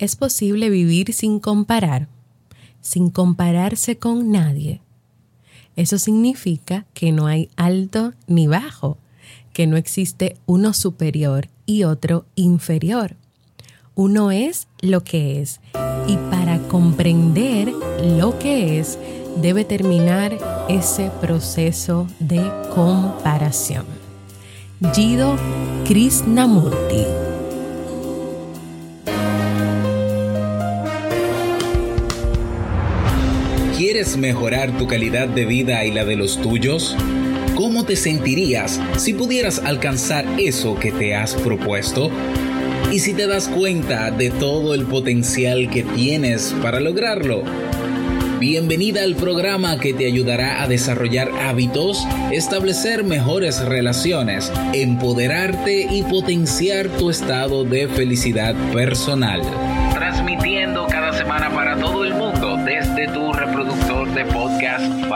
¿Es posible vivir sin comparar? Sin compararse con nadie. Eso significa que no hay alto ni bajo, que no existe uno superior y otro inferior. Uno es lo que es y para comprender lo que es debe terminar ese proceso de comparación. Jido Krishnamurti ¿Quieres mejorar tu calidad de vida y la de los tuyos? ¿Cómo te sentirías si pudieras alcanzar eso que te has propuesto? ¿Y si te das cuenta de todo el potencial que tienes para lograrlo? Bienvenida al programa que te ayudará a desarrollar hábitos, establecer mejores relaciones, empoderarte y potenciar tu estado de felicidad personal.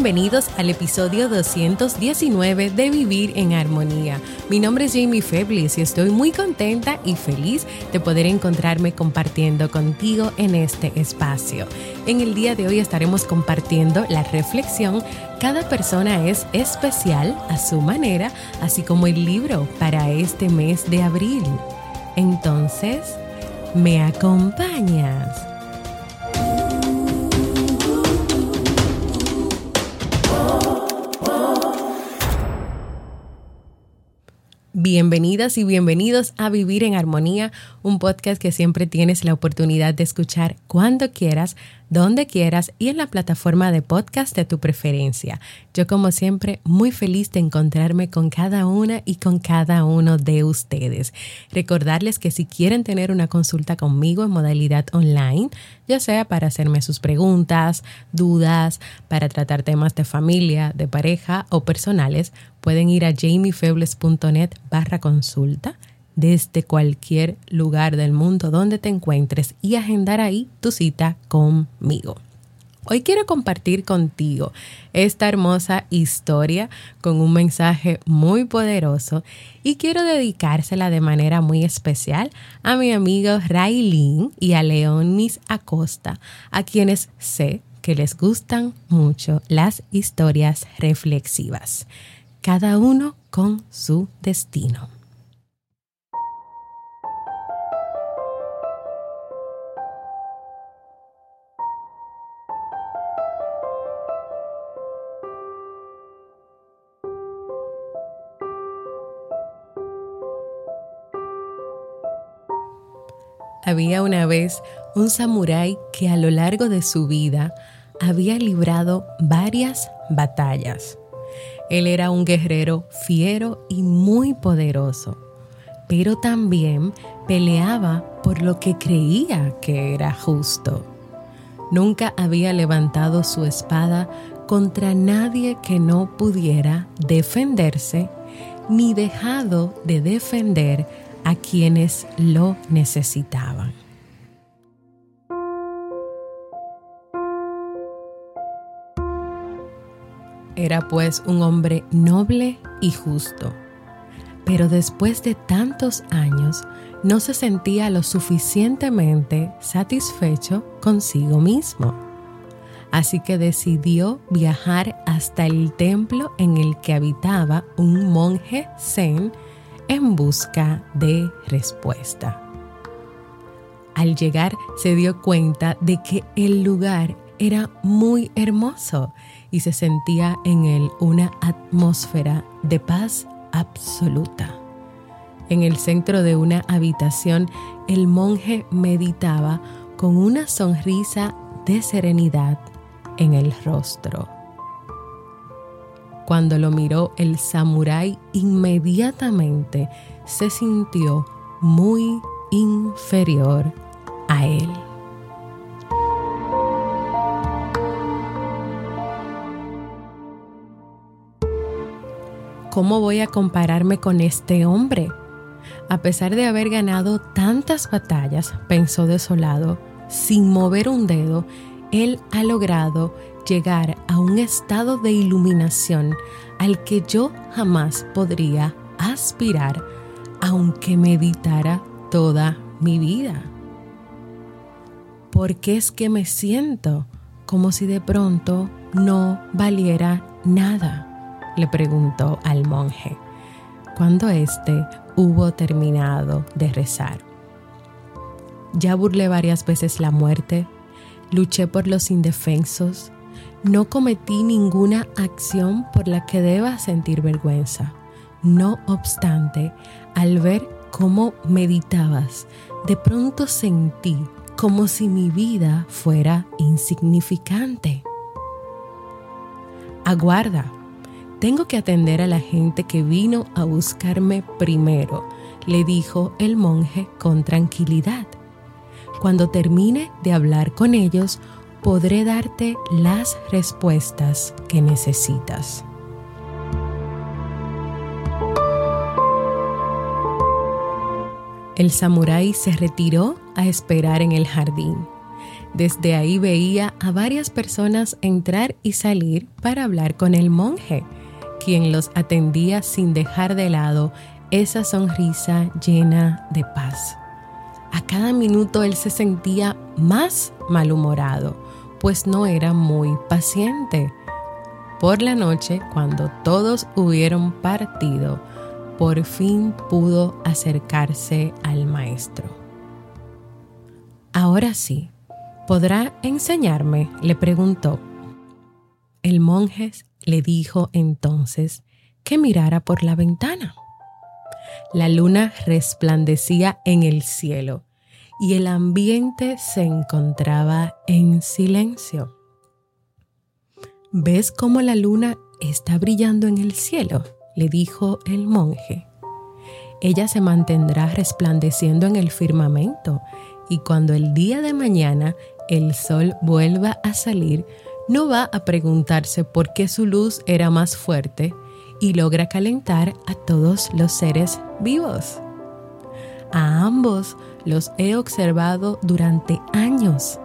Bienvenidos al episodio 219 de Vivir en Armonía. Mi nombre es Jamie Feblis y estoy muy contenta y feliz de poder encontrarme compartiendo contigo en este espacio. En el día de hoy estaremos compartiendo la reflexión Cada persona es especial a su manera, así como el libro para este mes de abril. Entonces, ¿me acompañas? Bienvenidas y bienvenidos a Vivir en Armonía, un podcast que siempre tienes la oportunidad de escuchar cuando quieras, donde quieras y en la plataforma de podcast de tu preferencia. Yo como siempre muy feliz de encontrarme con cada una y con cada uno de ustedes. Recordarles que si quieren tener una consulta conmigo en modalidad online, ya sea para hacerme sus preguntas, dudas, para tratar temas de familia, de pareja o personales, pueden ir a jamiefebles.net barra consulta desde cualquier lugar del mundo donde te encuentres y agendar ahí tu cita conmigo. Hoy quiero compartir contigo esta hermosa historia con un mensaje muy poderoso y quiero dedicársela de manera muy especial a mi amigo Raylin y a Leonis Acosta, a quienes sé que les gustan mucho las historias reflexivas, cada uno con su destino. Había una vez un samurái que a lo largo de su vida había librado varias batallas. Él era un guerrero fiero y muy poderoso, pero también peleaba por lo que creía que era justo. Nunca había levantado su espada contra nadie que no pudiera defenderse, ni dejado de defender a quienes lo necesitaban. Era pues un hombre noble y justo, pero después de tantos años no se sentía lo suficientemente satisfecho consigo mismo. Así que decidió viajar hasta el templo en el que habitaba un monje zen en busca de respuesta. Al llegar se dio cuenta de que el lugar era muy hermoso y se sentía en él una atmósfera de paz absoluta. En el centro de una habitación, el monje meditaba con una sonrisa de serenidad en el rostro. Cuando lo miró el samurái inmediatamente se sintió muy inferior a él. ¿Cómo voy a compararme con este hombre? A pesar de haber ganado tantas batallas, pensó desolado, sin mover un dedo, él ha logrado llegar a un estado de iluminación al que yo jamás podría aspirar aunque meditara toda mi vida. ¿Por qué es que me siento como si de pronto no valiera nada? le preguntó al monje, cuando éste hubo terminado de rezar. Ya burlé varias veces la muerte, luché por los indefensos, no cometí ninguna acción por la que deba sentir vergüenza. No obstante, al ver cómo meditabas, de pronto sentí como si mi vida fuera insignificante. Aguarda, tengo que atender a la gente que vino a buscarme primero, le dijo el monje con tranquilidad. Cuando termine de hablar con ellos, podré darte las respuestas que necesitas. El samurái se retiró a esperar en el jardín. Desde ahí veía a varias personas entrar y salir para hablar con el monje, quien los atendía sin dejar de lado esa sonrisa llena de paz. A cada minuto él se sentía más malhumorado, pues no era muy paciente. Por la noche, cuando todos hubieron partido, por fin pudo acercarse al maestro. Ahora sí, ¿podrá enseñarme? le preguntó. El monje le dijo entonces que mirara por la ventana. La luna resplandecía en el cielo y el ambiente se encontraba en silencio. ¿Ves cómo la luna está brillando en el cielo? le dijo el monje. Ella se mantendrá resplandeciendo en el firmamento y cuando el día de mañana el sol vuelva a salir, no va a preguntarse por qué su luz era más fuerte y logra calentar a todos los seres vivos. A ambos los he observado durante años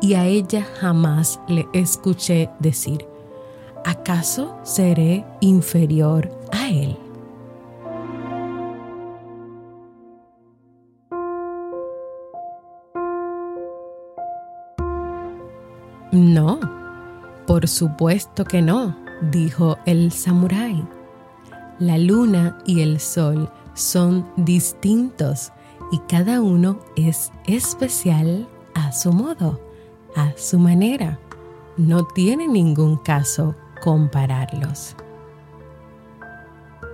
y a ella jamás le escuché decir, ¿acaso seré inferior a él? No, por supuesto que no, dijo el samurái. La luna y el sol son distintos y cada uno es especial a su modo, a su manera. No tiene ningún caso compararlos.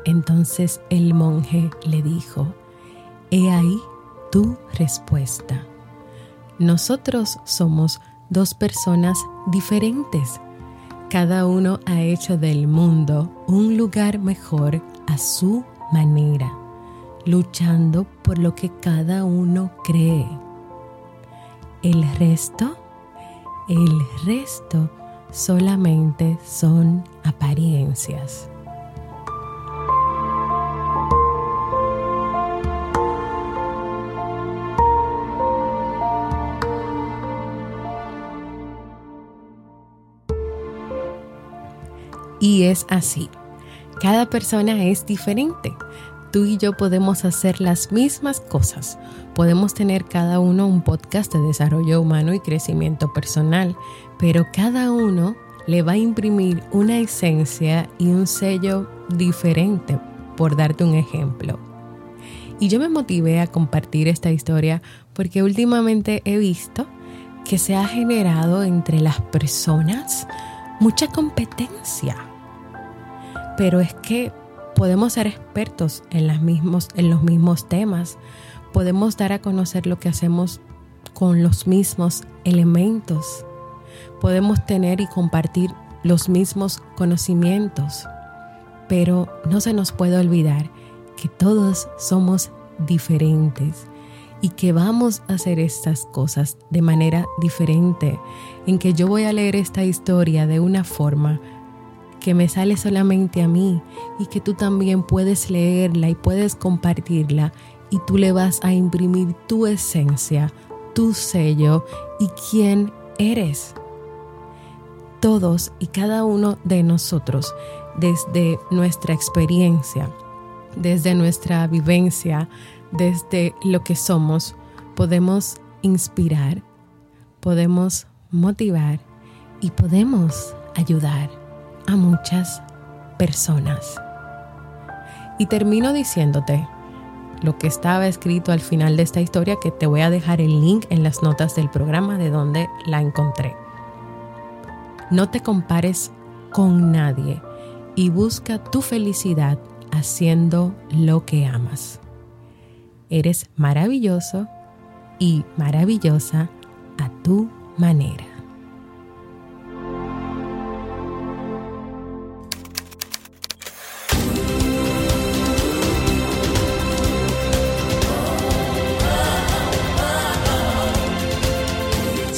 Entonces el monje le dijo, He ahí tu respuesta. Nosotros somos dos personas diferentes. Cada uno ha hecho del mundo un lugar mejor a su manera luchando por lo que cada uno cree. El resto, el resto solamente son apariencias. Y es así. Cada persona es diferente tú y yo podemos hacer las mismas cosas. Podemos tener cada uno un podcast de desarrollo humano y crecimiento personal, pero cada uno le va a imprimir una esencia y un sello diferente, por darte un ejemplo. Y yo me motivé a compartir esta historia porque últimamente he visto que se ha generado entre las personas mucha competencia. Pero es que podemos ser expertos en, los mismos temas, podemos dar a conocer lo que hacemos con los mismos elementos, podemos tener y compartir los mismos conocimientos, Pero no se nos puede olvidar que todos somos diferentes y que vamos a hacer estas cosas de manera diferente, en que yo voy a leer esta historia de una forma que me sale solamente a mí y que tú también puedes leerla y puedes compartirla y tú le vas a imprimir tu esencia, tu sello y quién eres. Todos y cada uno de nosotros, desde nuestra experiencia, desde nuestra vivencia, desde lo que somos, podemos inspirar, podemos motivar y podemos ayudar a muchas personas. Y termino diciéndote lo que estaba escrito al final de esta historia, que te voy a dejar el link en las notas del programa de donde la encontré. No te compares con nadie y busca tu felicidad haciendo lo que amas. Eres maravilloso y maravillosa a tu manera.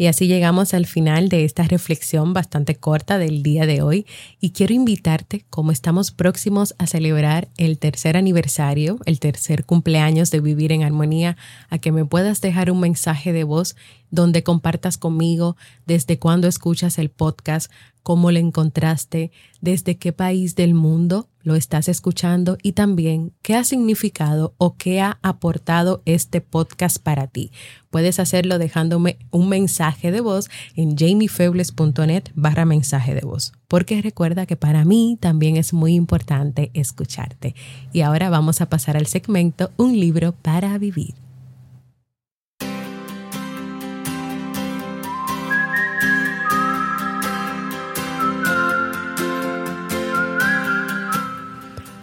Y así llegamos al final de esta reflexión bastante corta del día de hoy. Y quiero invitarte, como estamos próximos a celebrar el tercer aniversario, el tercer cumpleaños de Vivir en Armonía, a que me puedas dejar un mensaje de voz donde compartas conmigo desde cuándo escuchas el podcast, cómo lo encontraste, desde qué país del mundo lo estás escuchando y también qué ha significado o qué ha aportado este podcast para ti. Puedes hacerlo dejándome un mensaje de voz en jamiefebles.net barra mensaje de voz, porque recuerda que para mí también es muy importante escucharte. Y ahora vamos a pasar al segmento Un libro para vivir.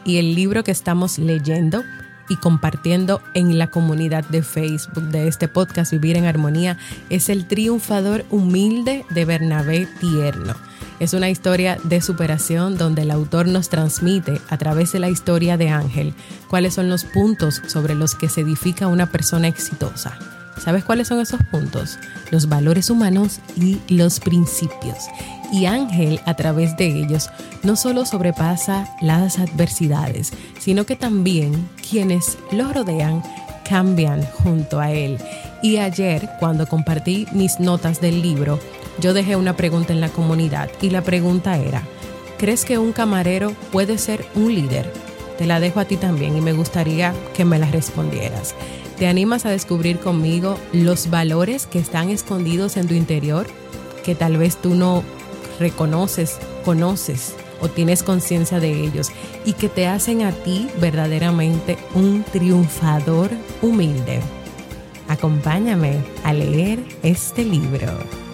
Y el libro que estamos leyendo y compartiendo en la comunidad de Facebook de este podcast Vivir en Armonía es El Triunfador Humilde de Bernabé Tierno. Es una historia de superación donde el autor nos transmite a través de la historia de Ángel cuáles son los puntos sobre los que se edifica una persona exitosa. ¿Sabes cuáles son esos puntos? Los valores humanos y los principios y Ángel a través de ellos no solo sobrepasa las adversidades, sino que también quienes lo rodean cambian junto a él. Y ayer, cuando compartí mis notas del libro, yo dejé una pregunta en la comunidad y la pregunta era, ¿crees que un camarero puede ser un líder? Te la dejo a ti también y me gustaría que me la respondieras. ¿Te animas a descubrir conmigo los valores que están escondidos en tu interior que tal vez tú no reconoces, conoces o tienes conciencia de ellos y que te hacen a ti verdaderamente un triunfador humilde. Acompáñame a leer este libro.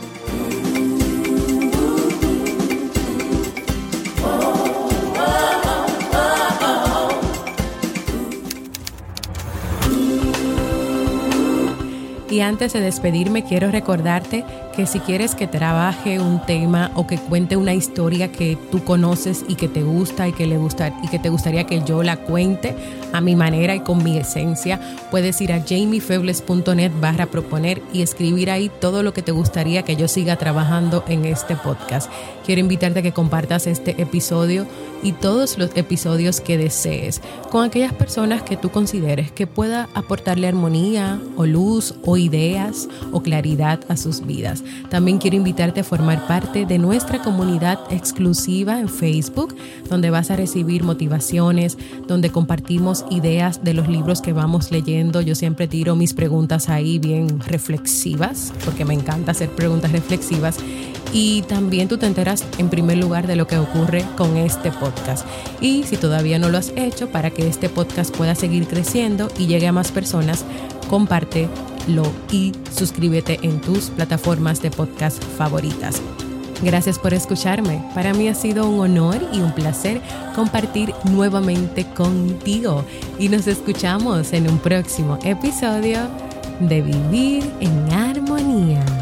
Y antes de despedirme, quiero recordarte que si quieres que trabaje un tema o que cuente una historia que tú conoces y que te gusta y que le gusta y que te gustaría que yo la cuente a mi manera y con mi esencia, puedes ir a jamiefebles.net barra proponer y escribir ahí todo lo que te gustaría que yo siga trabajando en este podcast. Quiero invitarte a que compartas este episodio y todos los episodios que desees con aquellas personas que tú consideres que pueda aportarle armonía o luz o ideas o claridad a sus vidas. También quiero invitarte a formar parte de nuestra comunidad exclusiva en Facebook, donde vas a recibir motivaciones, donde compartimos ideas de los libros que vamos leyendo. Yo siempre tiro mis preguntas ahí bien reflexivas, porque me encanta hacer preguntas reflexivas y también tú te enteras en primer lugar de lo que ocurre con este podcast. Y si todavía no lo has hecho, para que este podcast pueda seguir creciendo y llegue a más personas, compártelo y suscríbete en tus plataformas de podcast favoritas. Gracias por escucharme. Para mí ha sido un honor y un placer compartir nuevamente contigo. Y nos escuchamos en un próximo episodio de Vivir en Armonía.